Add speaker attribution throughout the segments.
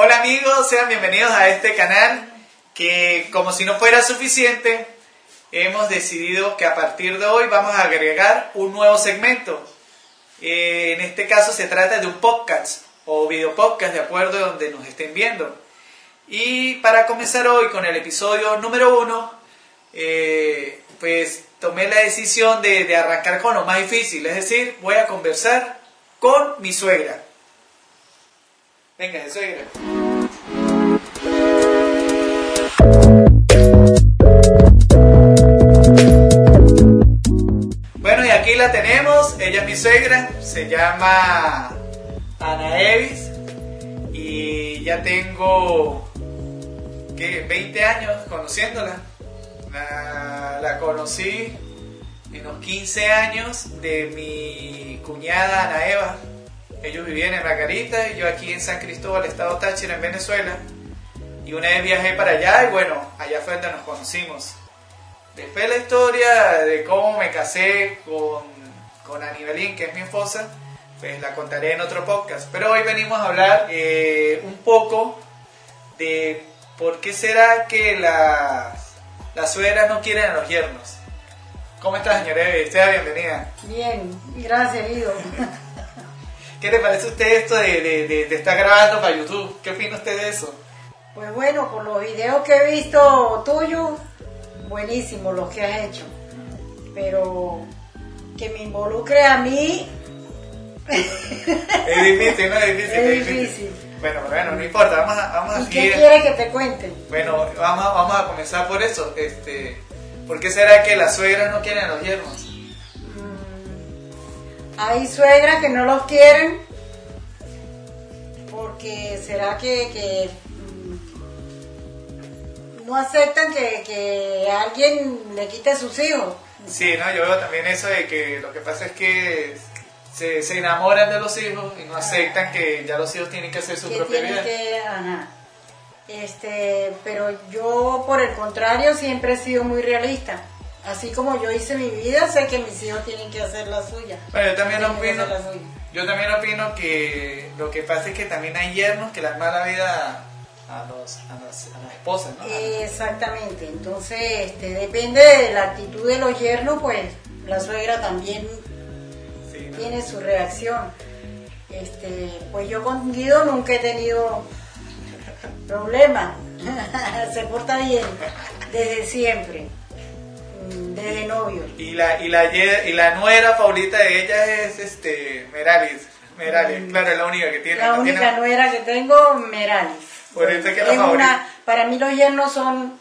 Speaker 1: Hola amigos, sean bienvenidos a este canal que como si no fuera suficiente, hemos decidido que a partir de hoy vamos a agregar un nuevo segmento. Eh, en este caso se trata de un podcast o video podcast de acuerdo a donde nos estén viendo. Y para comenzar hoy con el episodio número uno, eh, pues tomé la decisión de, de arrancar con lo más difícil, es decir, voy a conversar con mi suegra. Venga, suegra. Bueno, y aquí la tenemos. Ella es mi suegra. Se llama Ana Evis. Y ya tengo, ¿qué? 20 años conociéndola. La, la conocí en los 15 años de mi cuñada Ana Eva. Ellos vivían en Margarita y yo aquí en San Cristóbal, estado Táchira, en Venezuela. Y una vez viajé para allá y bueno, allá fue donde nos conocimos. Después la historia de cómo me casé con, con Anibelín, que es mi esposa, pues la contaré en otro podcast. Pero hoy venimos a hablar eh, un poco de por qué será que las, las suegras no quieren a los yernos. ¿Cómo estás, señora Evi? Sea bienvenida.
Speaker 2: Bien, gracias, Ido.
Speaker 1: ¿Qué le parece a usted esto de, de, de, de estar grabando para YouTube? ¿Qué opina usted de eso?
Speaker 2: Pues bueno, con los videos que he visto tuyos, buenísimos los que has hecho. Pero que me involucre a mí
Speaker 1: Es difícil, ¿no? Es difícil.
Speaker 2: es difícil.
Speaker 1: Bueno, bueno, no importa, vamos a, vamos a
Speaker 2: ¿Y
Speaker 1: seguir.
Speaker 2: qué quieres que te cuente?
Speaker 1: Bueno, vamos, a- vamos a comenzar por eso. Este, ¿Por qué será que las suegras no quieren a los yernos?
Speaker 2: Hay suegras que no los quieren porque será que, que, mm, no aceptan que, que alguien le quite sus hijos.
Speaker 1: Sí, no, yo veo también eso de que lo que pasa es que se, se enamoran de los hijos y no aceptan que ya los hijos tienen que hacer su
Speaker 2: que
Speaker 1: propia vida.
Speaker 2: que, ajá. Este, pero yo por el contrario siempre he sido muy realista. Así como yo hice mi vida, sé que mis hijos tienen que hacer la suya.
Speaker 1: Bueno, yo también opino, yo también opino que lo que pasa es que también hay yernos que le dan mala vida a, los, a, las, a las esposas, ¿no?
Speaker 2: Exactamente, entonces este, depende de la actitud de los yernos, pues la suegra también
Speaker 1: Sí, ¿no?
Speaker 2: tiene su reacción. Este, pues yo con Guido nunca he tenido problema, se porta bien desde siempre, mm, desde novio.
Speaker 1: Y la, y la, y la nuera favorita de ella es este Meralis. Meralis, claro, es la única que tiene.
Speaker 2: Mm. La
Speaker 1: no
Speaker 2: única
Speaker 1: tiene-
Speaker 2: nuera que tengo, Meralis.
Speaker 1: Por eso es que la
Speaker 2: Es una, para mí los yernos son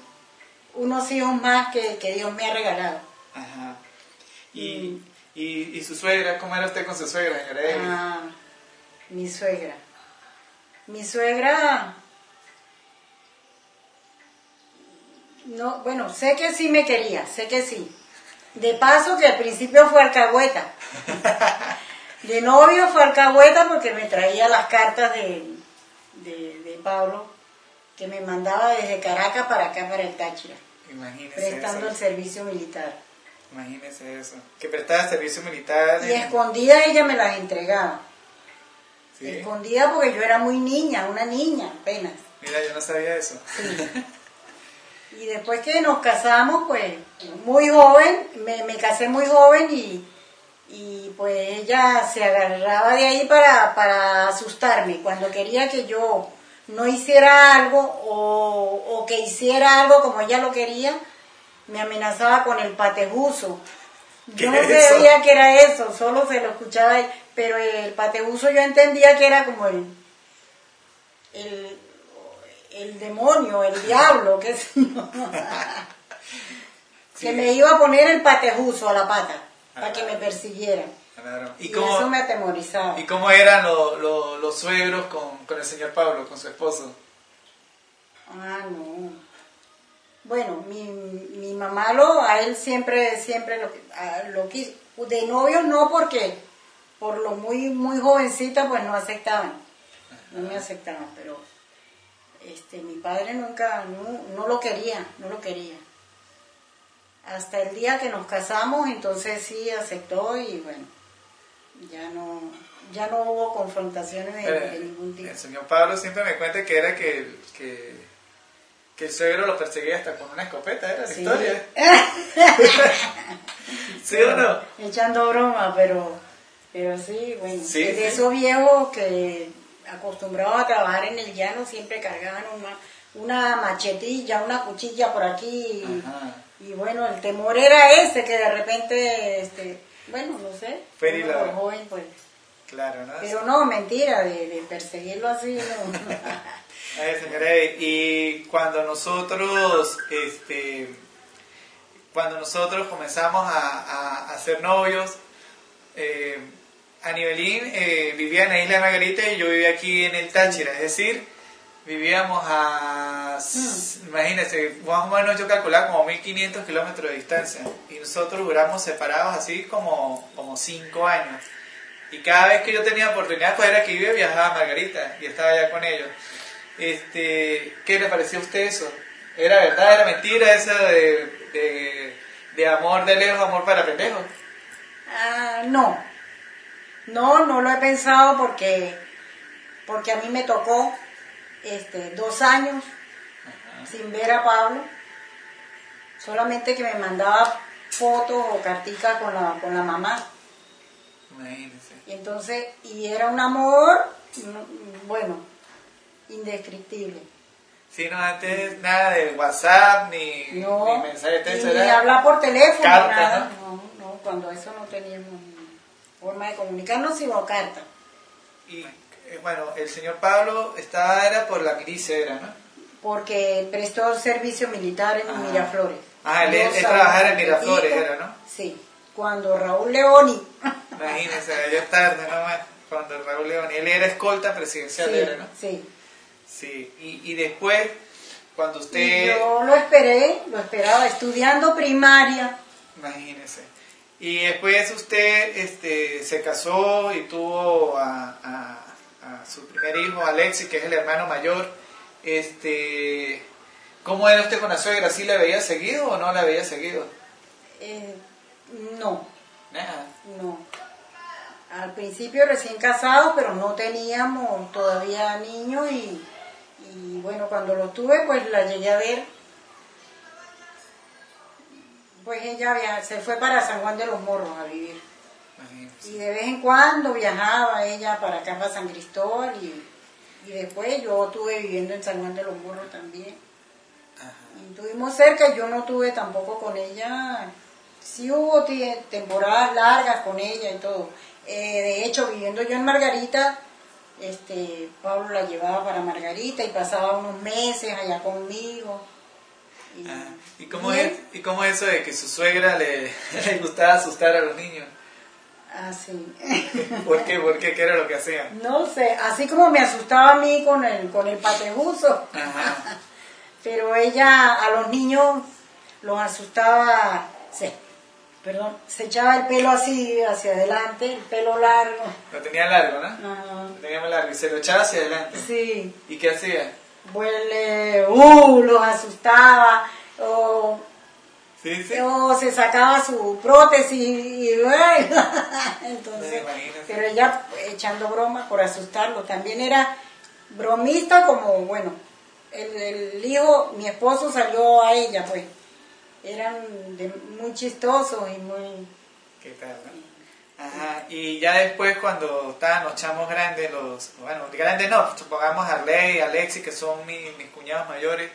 Speaker 2: unos hijos más que, que Dios me ha regalado.
Speaker 1: Ajá.
Speaker 2: Mm.
Speaker 1: Y, y, su suegra, ¿cómo era usted con su suegra, señora?
Speaker 2: Ah, mi suegra. Mi suegra. No, bueno, sé que sí me quería, sé que sí. De paso que al principio fue alcahueta. De novio fue alcahueta porque me traía las cartas de, de, de Pablo que me mandaba desde Caracas para acá, para el Táchira,
Speaker 1: Imagínese
Speaker 2: prestando el servicio militar.
Speaker 1: Imagínese eso. Que prestaba servicio militar.
Speaker 2: Y
Speaker 1: en-
Speaker 2: escondida ella me las entregaba.
Speaker 1: Sí.
Speaker 2: Escondida porque yo era muy niña, una niña apenas.
Speaker 1: Mira, yo no sabía eso.
Speaker 2: Sí. Y después que nos casamos, pues muy joven, me, me casé muy joven y, y, pues ella se agarraba de ahí para, para asustarme. Cuando quería que yo no hiciera algo o, o que hiciera algo como ella lo quería, me amenazaba con el patebuzo.
Speaker 1: ¿Qué
Speaker 2: Yo no
Speaker 1: es
Speaker 2: sabía que era eso, solo se lo escuchaba, pero el patebuzo yo entendía que era como el, el, el demonio, el diablo, qué sé yo.
Speaker 1: Sí.
Speaker 2: Que me iba a poner el patejuzo a la pata para que me persiguiera.
Speaker 1: Claro.
Speaker 2: Y,
Speaker 1: ¿Y cómo,
Speaker 2: eso me atemorizaba.
Speaker 1: ¿y cómo eran lo- lo- los suegros con, con el señor Pablo, con su esposo?
Speaker 2: Ah, no. Bueno, mi, mi mamá lo, a él siempre, siempre lo, a- lo quiso. De novios no, porque por lo muy, muy jovencita, pues no aceptaban. No me aceptaban, pero este, mi padre nunca, no, no lo quería, no lo quería. Hasta el día que nos casamos, entonces sí aceptó y bueno, ya no, ya no hubo confrontaciones de, ningún tipo.
Speaker 1: El señor Pablo siempre me cuenta que era que, que, que el suegro lo perseguía hasta con una escopeta, era la
Speaker 2: Sí.
Speaker 1: historia. ¿Sí o no?
Speaker 2: Echando broma, pero, pero sí, bueno.
Speaker 1: Sí,
Speaker 2: de
Speaker 1: sí.
Speaker 2: esos viejos que acostumbrados a trabajar en el llano siempre cargaban una, una machetilla, una cuchilla por aquí. y- bueno, el temor era ese, que de repente, este, bueno, no sé.
Speaker 1: La-
Speaker 2: por joven, pues.
Speaker 1: Claro, ¿no?
Speaker 2: Pero no, mentira, de, de perseguirlo así, no.
Speaker 1: Ay, señora Evi, y cuando nosotros, este, cuando nosotros comenzamos a, a, a ser novios, eh, Anibelín eh, vivía en la isla de Margarita y yo vivía aquí en el Táchira, es decir, vivíamos a, s- imagínense, más o menos yo calculaba como 1500 kilómetros de distancia y nosotros duramos separados así como, como 5 años. Y cada vez que yo tenía oportunidad, pues era que iba y viajaba a Margarita y estaba allá con ellos. Este, ¿Qué le pareció a usted eso? ¿Era verdad, era mentira eso de, de, de amor de lejos, amor para pendejos?
Speaker 2: Ah, no. No, no lo he pensado porque, porque a mí me tocó este, dos años sin ver a Pablo. Solamente que me mandaba fotos o carticas con la, con la mamá.
Speaker 1: Imagínense.
Speaker 2: Y entonces, y era un amor, bueno, indescriptible.
Speaker 1: Sí, no, antes nada de WhatsApp ni,
Speaker 2: No,
Speaker 1: ni mensaje de texto.
Speaker 2: y ni hablar por teléfono,
Speaker 1: carta,
Speaker 2: nada. No, no, cuando eso no teníamos forma de comunicarnos, sino carta.
Speaker 1: Y eh, bueno, el señor Pablo estaba, era por la milicia, era, ¿no?
Speaker 2: porque prestó servicio militar en
Speaker 1: Ah.
Speaker 2: Miraflores.
Speaker 1: Ah, él- él trabajaba en Miraflores, era, ¿no?
Speaker 2: Sí, cuando Raúl Leoni,
Speaker 1: Imagínense, ya es tarde nomás, cuando Raúl León, él era escolta presidencial,
Speaker 2: sí,
Speaker 1: era, ¿no?
Speaker 2: sí.
Speaker 1: Sí, y, y después, cuando
Speaker 2: Y
Speaker 1: usted...
Speaker 2: yo lo esperé, lo esperaba estudiando primaria.
Speaker 1: Imagínese. Y después usted este, se casó y tuvo a, a- a su primer hijo, Alexis, que es el hermano mayor. Este, ¿Cómo era usted con la suegra? ¿Sí la veía seguido o no la veía seguido?
Speaker 2: Eh, no,
Speaker 1: Nada.
Speaker 2: no. Al principio recién casados, pero no teníamos todavía niños y, y bueno, cuando lo tuve, pues la llegué a ver. Pues ella via- se fue para San Juan de los Morros a vivir. Y de vez en cuando viajaba ella para acá, para San Cristóbal, y, y después yo estuve viviendo en San Juan de los Morros también.
Speaker 1: Ajá.
Speaker 2: Y estuvimos cerca, yo no tuve tampoco con ella, sí hubo temporadas largas con ella y todo. Eh, de hecho, viviendo yo en Margarita, este, Pablo la llevaba para Margarita y pasaba unos meses allá conmigo. Y,
Speaker 1: Ah, ¿Y cómo, es, ¿Y cómo es eso de que su suegra le, le gustaba asustar a los niños?
Speaker 2: Ah, sí.
Speaker 1: ¿Por qué? ¿Por qué? ¿Qué era lo que hacían?
Speaker 2: no sé, así como me asustaba a mí con el, con el patebuzo.
Speaker 1: Ajá.
Speaker 2: Pero ella a los niños los asustaba, se, perdón, se echaba el pelo así hacia adelante, el pelo largo.
Speaker 1: Lo tenía largo, ¿no?
Speaker 2: Ajá.
Speaker 1: Lo tenía muy largo y se lo echaba hacia adelante.
Speaker 2: Sí,
Speaker 1: ¿Y qué hacía?
Speaker 2: huele, uh, los asustaba, o,
Speaker 1: Sí, sí.
Speaker 2: o se sacaba su prótesis y bueno, entonces, pero ella echando broma por asustarlo, también era bromista como, bueno, el, el hijo, mi esposo salió a ella, pues, eran de- muy chistosos y muy...
Speaker 1: ¿Qué tal? no? Ajá, y ya después cuando estaban los chamos grandes, los, bueno, grandes no, supongamos Arley, Alexis, que son mi- mis cuñados mayores,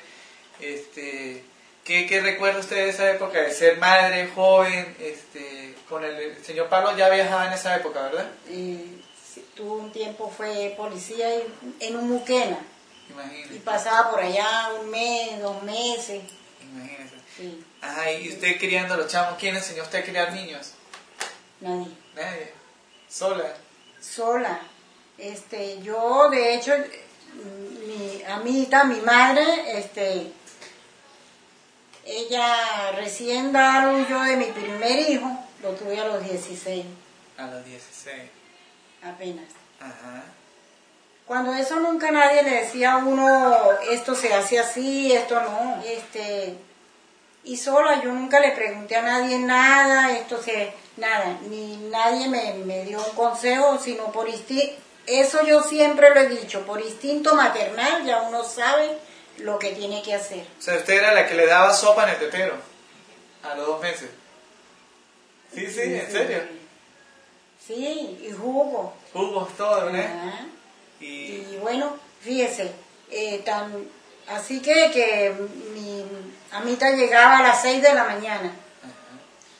Speaker 1: este, ¿qué, ¿qué recuerda usted de esa época de ser madre, joven, este, con el, el señor Pablo ya viajaba en esa época, ¿verdad?
Speaker 2: eh, sí, tuvo un tiempo, fue policía y- en Umuquena. y
Speaker 1: Imagínese,
Speaker 2: pasaba por allá un mes, dos meses.
Speaker 1: imagínese.
Speaker 2: Sí,
Speaker 1: Ajá, y usted criando a los chamos, ¿quién enseñó a usted a criar niños?
Speaker 2: nadie.
Speaker 1: Nadie, sola.
Speaker 2: Sola. Este, yo, de hecho, mi amita, mi madre, este, ella recién dado yo de mi primer hijo, lo tuve a los 16,
Speaker 1: A los 16.
Speaker 2: apenas.
Speaker 1: Ajá.
Speaker 2: Cuando eso nunca nadie le decía a uno, esto se hace así, esto no. Este, y sola, yo nunca le pregunté a nadie nada, esto se, nada, ni nadie me, me dio un consejo, sino por instinto, eso yo siempre lo he dicho, por instinto maternal ya uno sabe lo que tiene que hacer.
Speaker 1: O sea, usted era la que le daba sopa en el tetero a los dos meses. Sí, sí, en serio.
Speaker 2: Sí, y jugo.
Speaker 1: Jugos, todo, ¿no?
Speaker 2: Ajá.
Speaker 1: Y,
Speaker 2: Y bueno, fíjese, eh, tan, así que, que mi amita llegaba a las 6 de la mañana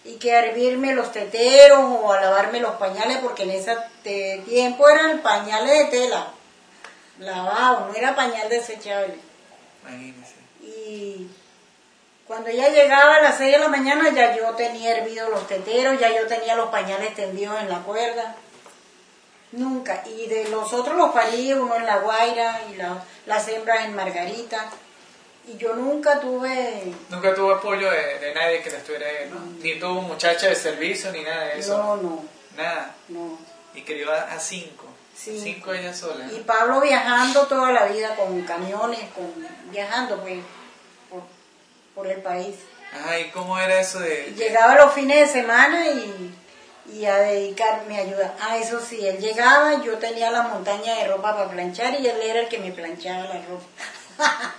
Speaker 2: y que a hervirme los teteros o a lavarme los pañales, porque en ese tiempo eran pañales de tela, lavados, no era pañal desechable.
Speaker 1: Imagínese.
Speaker 2: Y cuando ella llegaba a las 6 de la mañana ya yo tenía hervido los teteros, ya yo tenía los pañales tendidos en la cuerda. Nunca. Y de los otros los parí, uno en La Guaira y la- las hembras en Margarita. Y yo nunca tuve...
Speaker 1: Nunca tuvo apoyo de, de nadie que la estuviera ahí, ¿no? Ni tuvo muchacha de servicio, ni nada de eso.
Speaker 2: No, no,
Speaker 1: Nada.
Speaker 2: no.
Speaker 1: Y crió a, a cinco.
Speaker 2: Sí.
Speaker 1: Cinco ella sola.
Speaker 2: Y Pablo viajando toda la vida con camiones, con viajando pues por, por el país.
Speaker 1: Ay, ¿cómo era eso de...?
Speaker 2: Llegaba los fines de semana y, y a dedicarme a ayuda. Ah, eso sí, él llegaba, yo tenía la montaña de ropa para planchar y él era el que me planchaba la ropa.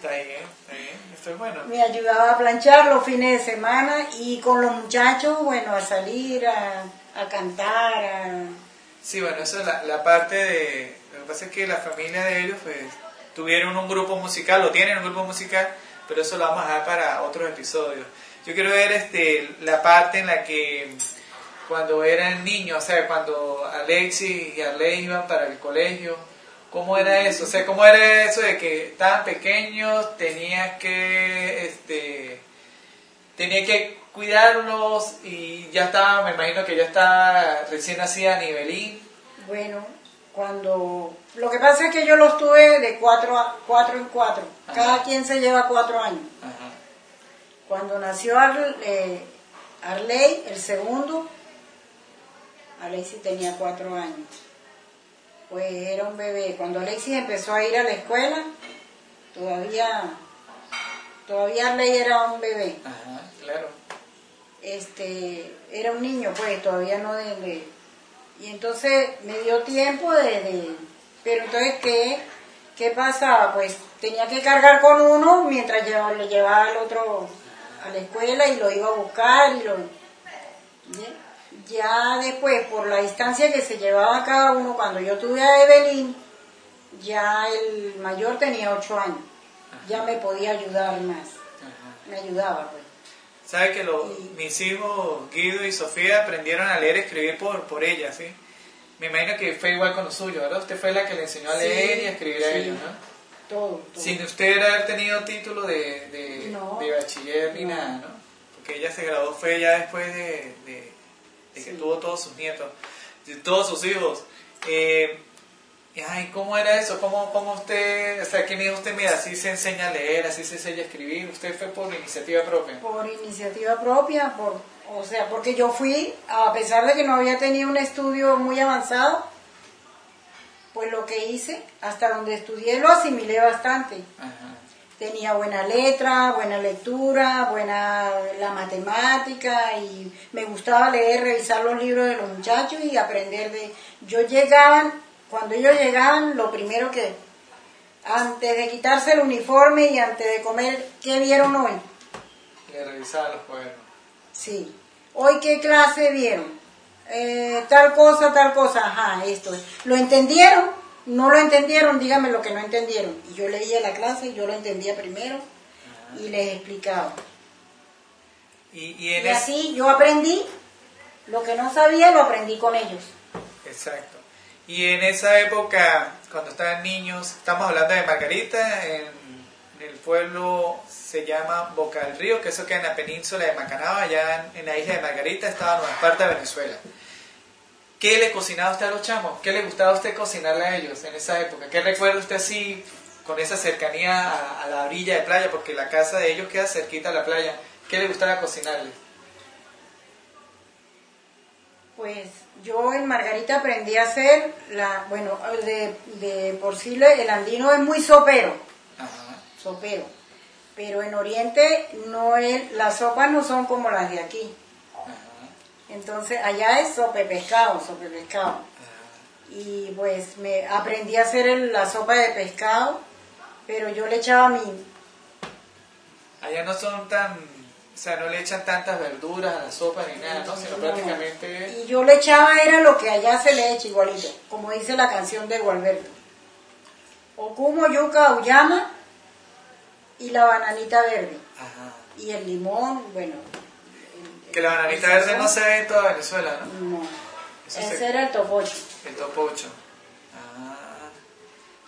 Speaker 1: Está bien, está bien. Esto es bueno.
Speaker 2: me ayudaba a planchar los fines de semana y con los muchachos, bueno, a salir, a, a cantar, a...
Speaker 1: Sí, bueno, eso es la, la parte de... Lo que pasa es que la familia de ellos, pues, tuvieron un grupo musical, o tienen un grupo musical, pero eso lo vamos a dejar para otros episodios. Yo quiero ver este, la parte en la que cuando eran niños, o sea, cuando Alexis y Arley iban para el colegio, ¿cómo era eso? O sea, ¿cómo era eso de que estaban pequeños, tenías que, este, tenía que cuidarlos y ya estaba, me imagino que ya estaba recién nacida Nivelín.
Speaker 2: Bueno, cuando... Lo que pasa es que yo los tuve de cuatro, a, cuatro en cuatro.
Speaker 1: Ajá.
Speaker 2: Cada quien se lleva cuatro años.
Speaker 1: Ajá.
Speaker 2: Cuando nació Ar- eh, Arley, el segundo, Alexis tenía cuatro años. Pues era un bebé. Cuando Alexis empezó a ir a la escuela, todavía, todavía Arley era un bebé.
Speaker 1: Ajá, claro.
Speaker 2: Este, era un niño, pues todavía no de, de- y entonces me dio tiempo de, de- pero entonces qué, qué pasaba, pues tenía que cargar con uno mientras llevaba, le llevaba al otro a la escuela y lo iba a buscar y lo ¿ya? después por la distancia que se llevaba cada uno cuando yo tuve a Evelyn ya el mayor tenía ocho años. Ya me podía ayudar más. Me ayudaba pues
Speaker 1: ¿Sabe que los, mis hijos Guido y Sofía aprendieron a leer y escribir por, por ella, sí? Me imagino que fue igual con lo suyo, ¿verdad? Usted fue la que le enseñó a
Speaker 2: Sí,
Speaker 1: leer y a escribir a
Speaker 2: sí.
Speaker 1: ellos, ¿no?
Speaker 2: todo, todo.
Speaker 1: Sin usted haber tenido título de, de,
Speaker 2: No.
Speaker 1: de bachiller ni
Speaker 2: No.
Speaker 1: nada, ¿no? Porque ella se graduó fue ya después de, de- que
Speaker 2: Sí.
Speaker 1: tuvo todos sus nietos, de todos sus hijos. Eh, y, ay, ¿cómo era eso? ¿Cómo, ¿Cómo usted, o sea, quién dijo usted, mira, así se enseña a leer, así se enseña a escribir? ¿Usted fue por iniciativa propia?
Speaker 2: por iniciativa propia, por, o sea, porque yo fui, a pesar de que no había tenido un estudio muy avanzado, pues lo que hice, hasta donde estudié lo asimilé bastante.
Speaker 1: Ajá.
Speaker 2: Tenía buena letra, buena lectura, buena la matemática y me gustaba leer, revisar los libros de los muchachos y aprender de... Yo llegaban, cuando ellos llegaban, lo primero que, antes de quitarse el uniforme y antes de comer, ¿qué vieron hoy?
Speaker 1: Le revisaba los cuadernos.
Speaker 2: Sí. ¿Hoy qué clase vieron? Eh, tal cosa, tal cosa. Ajá, esto es. ¿Lo entendieron? ¿No lo entendieron? Dígame lo que no entendieron. Y yo leía la clase, yo lo entendía primero y les explicaba.
Speaker 1: Y, es-
Speaker 2: así yo aprendí. Lo que no sabía lo aprendí con ellos.
Speaker 1: Exacto. Y en esa época, cuando estaban niños, estamos hablando de Margarita, en, el pueblo se llama Boca del Río, que eso queda en la península de Macanao, allá en, la isla de Margarita, estaba en una parte de Venezuela. ¿Qué le cocinaba usted a los chamos? ¿Qué le gustaba a usted cocinarle a ellos en esa época? ¿Qué recuerda usted así con esa cercanía a, a la orilla de playa? Porque la casa de ellos queda cerquita a la playa. ¿Qué le gustaba cocinarles?
Speaker 2: Pues yo en Margarita aprendí a hacer la, bueno, de, de por sí el andino es muy sopero.
Speaker 1: Ajá.
Speaker 2: sopero. Pero en Oriente no es, las sopas no son como las de aquí.
Speaker 1: Ajá.
Speaker 2: Entonces allá es sopa de pescado, sopa de pescado. Y pues me aprendí a hacer el- la sopa de pescado, pero yo le echaba mi...
Speaker 1: Allá no son tan, o sea, no le echan tantas verduras a la sopa ni nada, ¿no? Sino
Speaker 2: no,
Speaker 1: prácticamente...
Speaker 2: Y yo le echaba era lo que allá se le echa igualito, como dice la canción de Gualberto. Ocumo, yuca, uyama y la bananita verde.
Speaker 1: Ajá.
Speaker 2: Y el limón, bueno. el-
Speaker 1: Que la bananita verde no se ve en toda Venezuela, ¿no?
Speaker 2: No,
Speaker 1: Eso
Speaker 2: ese
Speaker 1: se-
Speaker 2: era el topocho.
Speaker 1: El topocho. Ah,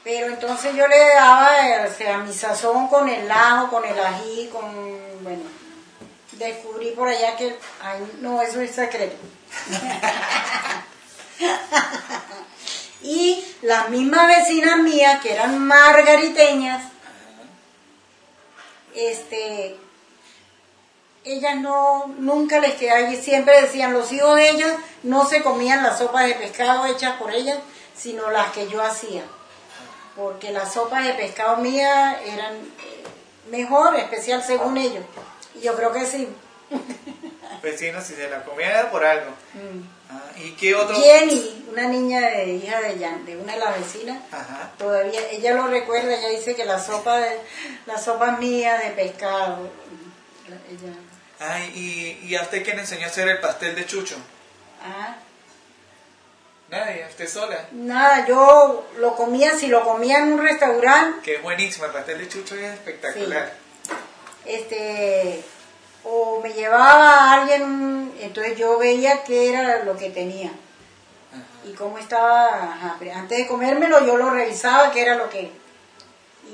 Speaker 2: Pero entonces yo le daba, eh, o sea, mi sazón con el ajo, con el ají, con, bueno, descubrí por allá que, ay, no, eso es secreto. y las mismas vecinas mías, que eran margariteñas, este, ellas no, nunca les quedaba, siempre decían, los hijos de ellas no se comían las sopas de pescado hechas por ellas, sino las que yo hacía porque las sopas de pescado mías eran mejor, especial según ellos. Yo creo que sí.
Speaker 1: vecinos, si se la comían era por algo. Ah, ¿Y qué otro?
Speaker 2: Jenny, una niña de hija de, Jan- de una de las vecinas,
Speaker 1: Ajá.
Speaker 2: todavía, ella lo recuerda, ella dice que la sopa de, la sopa mía de pescado, la- ella,
Speaker 1: Ay, ¿y, ¿y a usted quién le enseñó a hacer el pastel de chucho?
Speaker 2: ah,
Speaker 1: Nadie, usted sola.
Speaker 2: nada, yo lo comía, si lo comía en un restaurante,
Speaker 1: Que es buenísimo, el pastel de chucho es espectacular.
Speaker 2: Este o me llevaba a alguien, entonces yo veía qué era lo que tenía
Speaker 1: Ajá.
Speaker 2: y cómo estaba, ajá, antes de comérmelo yo lo revisaba qué era lo que,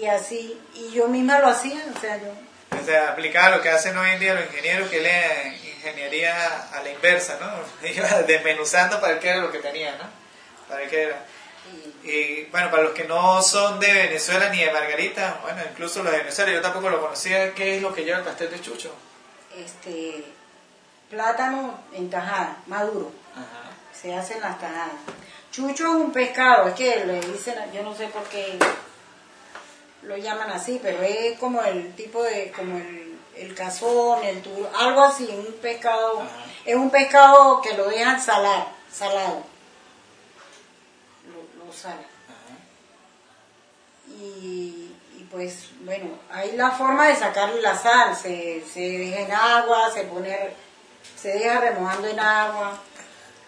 Speaker 2: y así, y yo misma lo hacía, o sea, yo,
Speaker 1: O sea, aplicaba lo que hacen hoy en día los ingenieros, que le ingeniería a la inversa, ¿no? Iba desmenuzando para ver qué era lo que tenía, ¿no? Para qué era.
Speaker 2: Y-
Speaker 1: bueno, para los que no son de Venezuela ni de Margarita, bueno, incluso los de Venezuela, yo tampoco lo conocía, ¿qué es lo que lleva el pastel de chucho?
Speaker 2: este, plátano en tajada, maduro,
Speaker 1: Ajá.
Speaker 2: se hacen las tajadas. Chucho es un pescado, es que le dicen, yo no sé por qué lo llaman así, pero es como el tipo de, como el, el cazón, el turo, algo así, un pescado,
Speaker 1: Ajá.
Speaker 2: es un pescado que lo dejan salar, salado,
Speaker 1: Ajá.
Speaker 2: Y, y pues bueno, hay la forma de sacarle la sal, se, se deja en agua, se pone, se deja remojando en agua,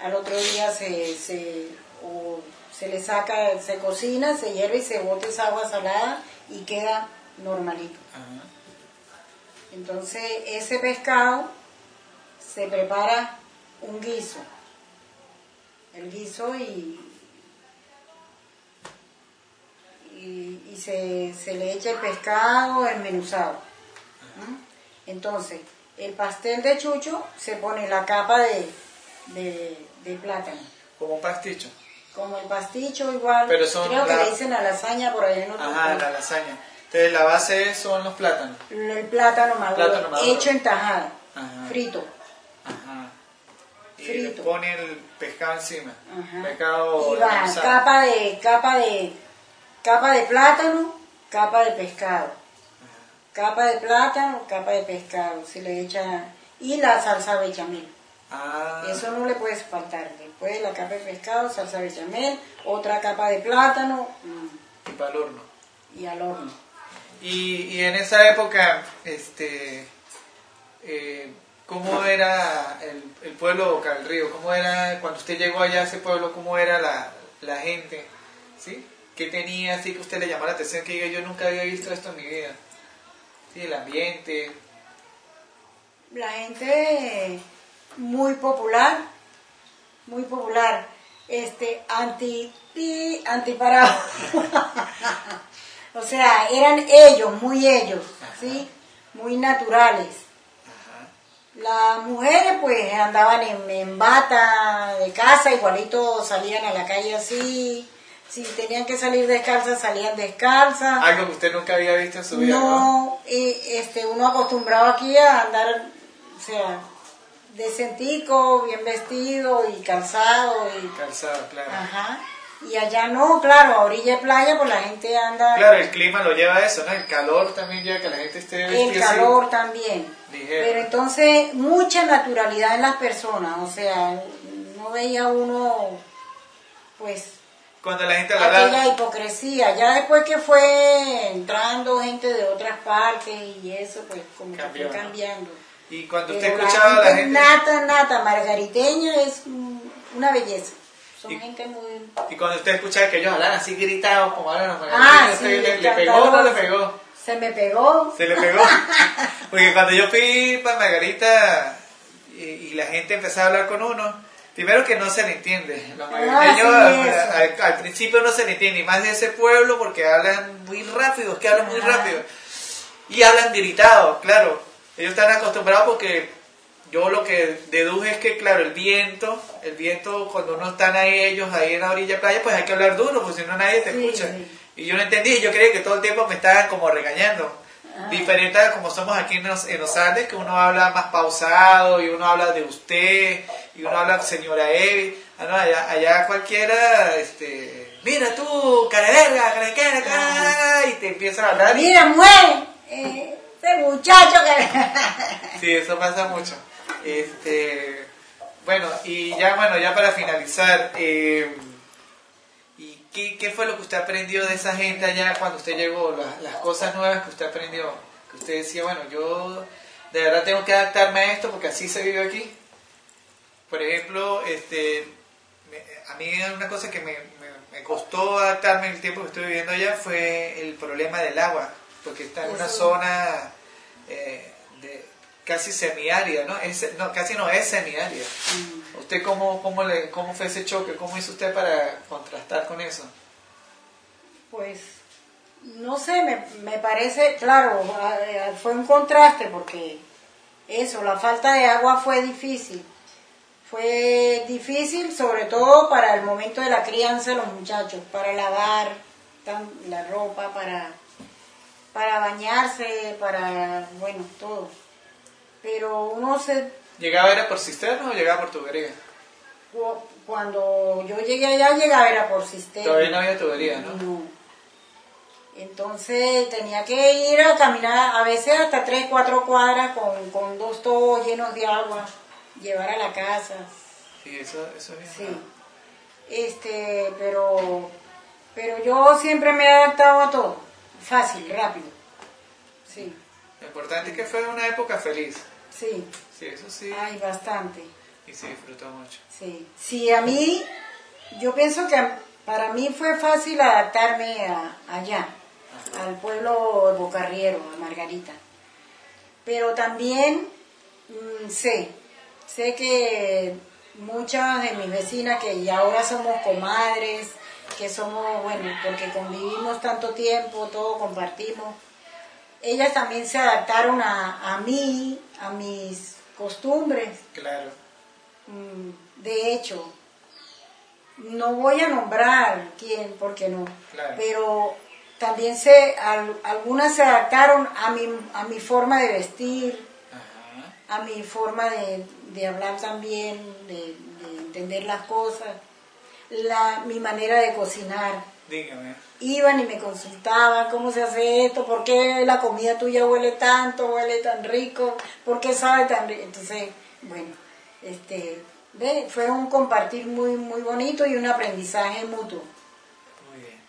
Speaker 2: al otro día se, se, o se le saca, se cocina, se hierve y se bota esa agua salada y queda normalito. Entonces ese pescado se prepara un guiso, el guiso y, y, y se, se le echa el pescado enmenuzado. ¿m? Entonces el pastel de chucho se pone la capa de, de, de plátano,
Speaker 1: Como un pasticho.
Speaker 2: como el pasticho igual,
Speaker 1: Pero son
Speaker 2: creo que
Speaker 1: la-
Speaker 2: le dicen a lasaña por allá en otro
Speaker 1: Ajá, la lasaña. Entonces la base son los plátanos.
Speaker 2: El plátano maduro,
Speaker 1: Plátano maduro.
Speaker 2: hecho en tajada,
Speaker 1: Ajá.
Speaker 2: frito.
Speaker 1: Ajá. Y
Speaker 2: Frito.
Speaker 1: le pone el pescado encima.
Speaker 2: Ajá.
Speaker 1: Pescado
Speaker 2: y va capa de capa de capa de plátano capa de pescado capa de plátano capa de pescado se le echa y la salsa bechamel
Speaker 1: Ah,
Speaker 2: eso no le puedes faltar después la capa de pescado salsa bechamel otra capa de plátano mm,
Speaker 1: y para el horno.
Speaker 2: y al horno
Speaker 1: Y, y en esa época, este, eh, ¿cómo era el, el pueblo Boca del Río? ¿Cómo era, cuando usted llegó allá a ese pueblo, cómo era la, la gente? ¿Sí? ¿Qué tenía así que usted le llamó la atención? Que diga, yo nunca había visto esto en mi vida. Sí, el ambiente.
Speaker 2: la gente muy popular muy popular este anti y antiparado o sea eran ellos muy ellos sí muy naturales
Speaker 1: Ajá.
Speaker 2: las mujeres pues andaban en, en bata de casa igualito salían a la calle así si tenían que salir descalzas salían descalzas
Speaker 1: Algo que usted nunca había visto en su vida, ¿no?
Speaker 2: y, este, uno acostumbrado aquí a andar, o sea, decentico, bien vestido y calzado y,
Speaker 1: Calzado, claro.
Speaker 2: ajá. Y allá no, claro, a orilla de playa, pues la gente anda...
Speaker 1: Claro, el clima lo lleva a eso, ¿no? El calor también lleva a que la gente esté
Speaker 2: El
Speaker 1: vestida así.
Speaker 2: calor también.
Speaker 1: Ligero.
Speaker 2: Pero entonces, mucha naturalidad en las personas, o sea, no veía uno, pues,
Speaker 1: Cuando la gente hablaba...
Speaker 2: hipocresía. Ya después que fue entrando gente de otras partes y eso, pues, como
Speaker 1: Cambió,
Speaker 2: que fue
Speaker 1: ¿no?
Speaker 2: cambiando.
Speaker 1: Y cuando usted
Speaker 2: Pero
Speaker 1: escuchaba a la gente...
Speaker 2: Nata, nata, margariteña es una belleza. Son
Speaker 1: Y-
Speaker 2: gente muy...
Speaker 1: Y cuando usted escuchaba que ellos hablaban así gritados como hablan los
Speaker 2: Ah, sí,
Speaker 1: ¿usted le, le pegó o no le pegó?
Speaker 2: Se me pegó.
Speaker 1: Se le pegó. Porque cuando yo fui para Margarita y, y la gente empezó a hablar con uno, primero que no se le entiende. Los
Speaker 2: Ah, sí,
Speaker 1: al,
Speaker 2: eso.
Speaker 1: al- al principio no se le entiende, y más de ese pueblo porque hablan muy rápido, es que hablan muy rápido. Y hablan gritado, claro. Ellos están acostumbrados porque yo lo que deduje es que, claro, el viento, el viento cuando no están ahí ellos ahí en la orilla de playa, pues hay que hablar duro, porque si no nadie te
Speaker 2: Sí,
Speaker 1: escucha.
Speaker 2: sí.
Speaker 1: Y yo no entendí, yo creía que todo el tiempo me estaban como regañando.
Speaker 2: Ah.
Speaker 1: Diferente a como somos aquí en los, en los Andes, que uno habla más pausado y uno habla de usted y uno habla señora Evi. Ah, no, allá, allá cualquiera, este, mira tú, cara verga, cara cara, cara", y te empiezan a hablar.
Speaker 2: Mira, muere. Eh, ese muchacho que...
Speaker 1: Sí, eso pasa mucho. Este, bueno, y ya bueno, ya para finalizar, eh, ¿y qué, qué fue lo que usted aprendió de esa gente allá cuando usted llegó? Las, las cosas nuevas que usted aprendió, que usted decía, bueno, yo de verdad tengo que adaptarme a esto porque así se vive aquí. Por ejemplo, este, me- a mí una cosa que me, me- me costó adaptarme en el tiempo que estuve viviendo allá fue el problema del agua, porque está en una zona eh, de casi semiárida, ¿no? Es, no, casi no es semiárida. ¿Usted cómo, cómo, le, cómo fue ese choque? ¿Cómo hizo usted para contrastar con eso?
Speaker 2: Pues, no sé, me, me parece, claro, fue un contraste porque eso, la falta de agua fue difícil. Fue difícil sobre todo para el momento de la crianza de los muchachos, para lavar la ropa, para, para bañarse, para, bueno, todo. Pero uno se
Speaker 1: ¿Llegaba era por cisterna o llegaba por tubería?
Speaker 2: Cu- Cuando yo llegué allá, llegaba era por sistema.
Speaker 1: Todavía no había tubería, ¿no?
Speaker 2: No. Entonces tenía que ir a caminar a veces hasta tres, cuatro cuadras con, con dos tubos llenos de agua, llevar a la casa.
Speaker 1: Sí, eso, eso es bien.
Speaker 2: Sí. Este, pero, pero yo siempre me he adaptado a todo. Fácil, rápido. Sí,
Speaker 1: Lo importante es que fue una época feliz.
Speaker 2: sí.
Speaker 1: Sí, eso sí.
Speaker 2: Hay bastante.
Speaker 1: Y se disfrutó mucho.
Speaker 2: Sí, sí, a mí, yo pienso que para mí fue fácil adaptarme a, allá, al pueblo de Bocarriero, a Margarita. Pero también mm, sé, sé que muchas de mis vecinas que ya ahora somos comadres, que somos, bueno, porque convivimos tanto tiempo, todo compartimos, ellas también se adaptaron a, a mí, a mis costumbres.
Speaker 1: Claro.
Speaker 2: Mm, De hecho, no voy a nombrar quién, porque no,
Speaker 1: Claro.
Speaker 2: pero también se, al- algunas se adaptaron a mi, a mi forma de vestir,
Speaker 1: Ajá.
Speaker 2: a mi forma de, de hablar también, de, de entender las cosas, la, mi manera de cocinar.
Speaker 1: Dígame.
Speaker 2: Iban y me consultaban cómo se hace esto, por qué la comida tuya huele tanto, huele tan rico, por qué sabe tan rico. Entonces, bueno, este, ve, fue un compartir muy, muy bonito y un aprendizaje mutuo.
Speaker 1: Muy bien.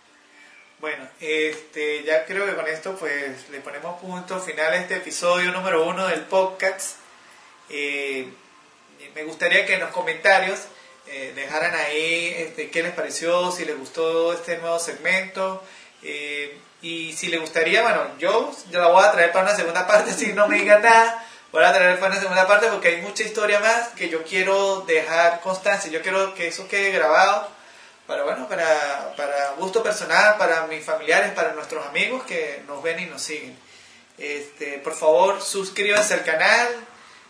Speaker 1: Bueno, este, ya creo que con esto pues le ponemos punto final a este episodio número uno del podcast. Eh, me gustaría que en los comentarios eh, dejaran ahí este, qué les pareció, si les gustó este nuevo segmento. eh, y si les gustaría, bueno, yo, yo la voy a traer para una segunda parte, si no me digan nada, voy a traer para una segunda parte porque hay mucha historia más que yo quiero dejar constancia, yo quiero que eso quede grabado para bueno, para, para gusto personal, para mis familiares, para nuestros amigos que nos ven y nos siguen. Este, por favor, suscríbanse al canal,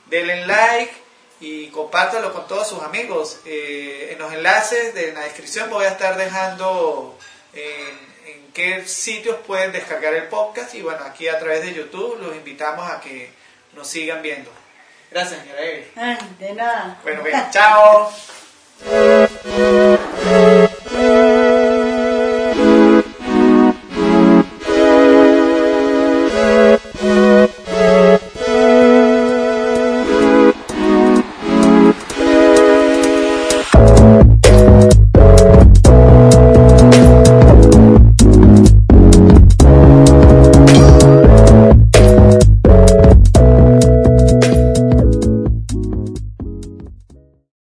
Speaker 1: denle like y compártanlo con todos sus amigos. Eh, en los enlaces de en la descripción voy a estar dejando en, en qué sitios pueden descargar el podcast y bueno, aquí a través de YouTube los invitamos a que nos sigan viendo. Gracias, señora Evi.
Speaker 2: De nada.
Speaker 1: Bueno, bien, chao.